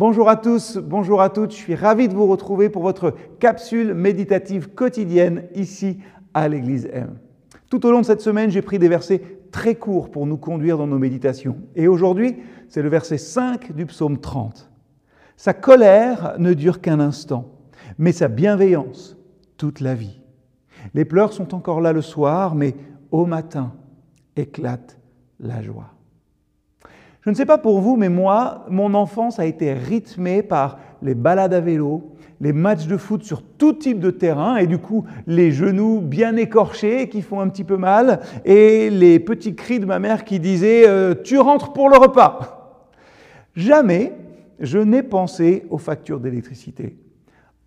Bonjour à tous, bonjour à toutes, je suis ravi de vous retrouver pour votre capsule méditative quotidienne ici à l'Église M. Tout au long de cette semaine, j'ai pris des versets très courts pour nous conduire dans nos méditations. Et aujourd'hui, c'est le verset 5 du psaume 30. Sa colère ne dure qu'un instant, mais sa bienveillance toute la vie. Les pleurs sont encore là le soir, mais au matin éclate la joie. Je ne sais pas pour vous, mais moi, mon enfance a été rythmée par les balades à vélo, les matchs de foot sur tout type de terrain, et du coup, les genoux bien écorchés qui font un petit peu mal, et les petits cris de ma mère qui disaient euh, Tu rentres pour le repas Jamais je n'ai pensé aux factures d'électricité,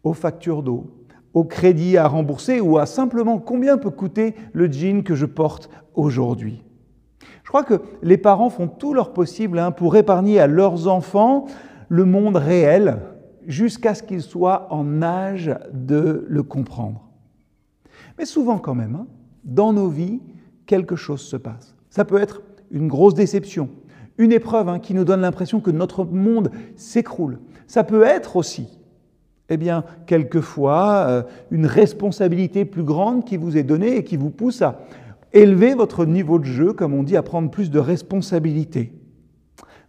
aux factures d'eau, au crédit à rembourser ou à simplement combien peut coûter le jean que je porte aujourd'hui. Je crois que les parents font tout leur possible hein, pour épargner à leurs enfants le monde réel jusqu'à ce qu'ils soient en âge de le comprendre. Mais souvent quand même, hein, dans nos vies, quelque chose se passe. Ça peut être une grosse déception, une épreuve hein, qui nous donne l'impression que notre monde s'écroule. Ça peut être aussi eh bien, quelquefois, euh, une responsabilité plus grande qui vous est donnée et qui vous pousse à élever votre niveau de jeu, comme on dit, à prendre plus de responsabilités.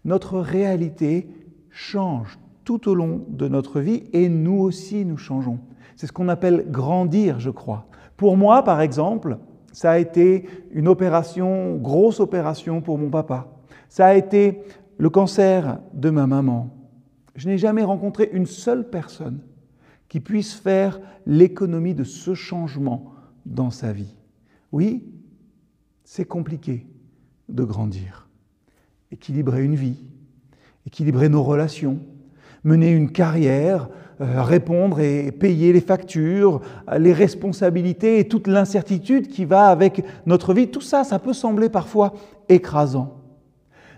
Notre réalité change tout au long de notre vie et nous aussi nous changeons. C'est ce qu'on appelle grandir, je crois. Pour moi, par exemple, ça a été une opération, grosse opération pour mon papa. Ça a été le cancer de ma maman. Je n'ai jamais rencontré une seule personne qui puisse faire l'économie de ce changement dans sa vie. Oui, c'est compliqué de grandir, équilibrer une vie, équilibrer nos relations, mener une carrière, euh, répondre et payer les factures, les responsabilités et toute l'incertitude qui va avec notre vie. Tout ça, ça peut sembler parfois écrasant.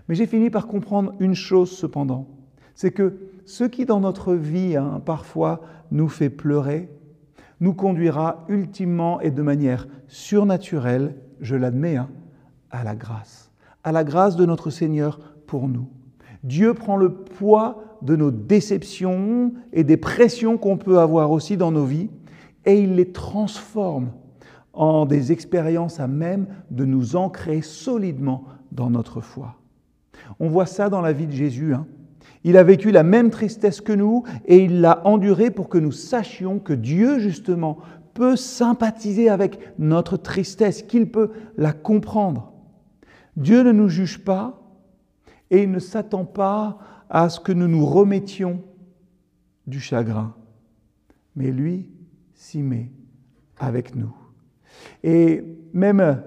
Mais j'ai fini par comprendre une chose cependant, c'est que ce qui dans notre vie hein, parfois nous fait pleurer, nous conduira ultimement et de manière surnaturelle, je l'admets, hein, à la grâce, à la grâce de notre Seigneur pour nous. Dieu prend le poids de nos déceptions et des pressions qu'on peut avoir aussi dans nos vies et il les transforme en des expériences à même de nous ancrer solidement dans notre foi. On voit ça dans la vie de Jésus. Hein. Il a vécu la même tristesse que nous et il l'a endurée pour que nous sachions que Dieu, justement, peut sympathiser avec notre tristesse, qu'il peut la comprendre. Dieu ne nous juge pas et il ne s'attend pas à ce que nous nous remettions du chagrin. Mais lui s'y met avec nous. Et même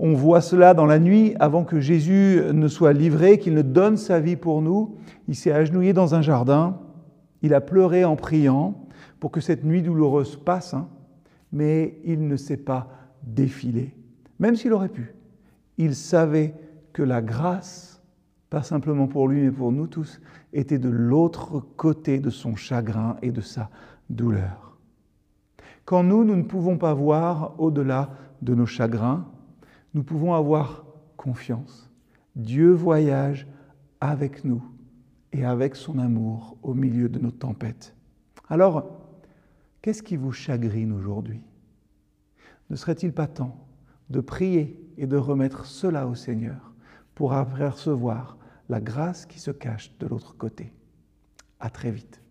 on voit cela dans la nuit avant que Jésus ne soit livré, qu'il ne donne sa vie pour nous. Il s'est agenouillé dans un jardin, il a pleuré en priant pour que cette nuit douloureuse passe, hein, mais il ne s'est pas défilé, même s'il aurait pu. Il savait que la grâce, pas simplement pour lui, mais pour nous tous, était de l'autre côté de son chagrin et de sa douleur. Quand nous, nous ne pouvons pas voir au-delà de nos chagrins, nous pouvons avoir confiance. Dieu voyage avec nous et avec son amour au milieu de nos tempêtes. Alors, qu'est-ce qui vous chagrine aujourd'hui? Ne serait-il pas temps de prier et de remettre cela au Seigneur pour apercevoir la grâce qui se cache de l'autre côté? À très vite.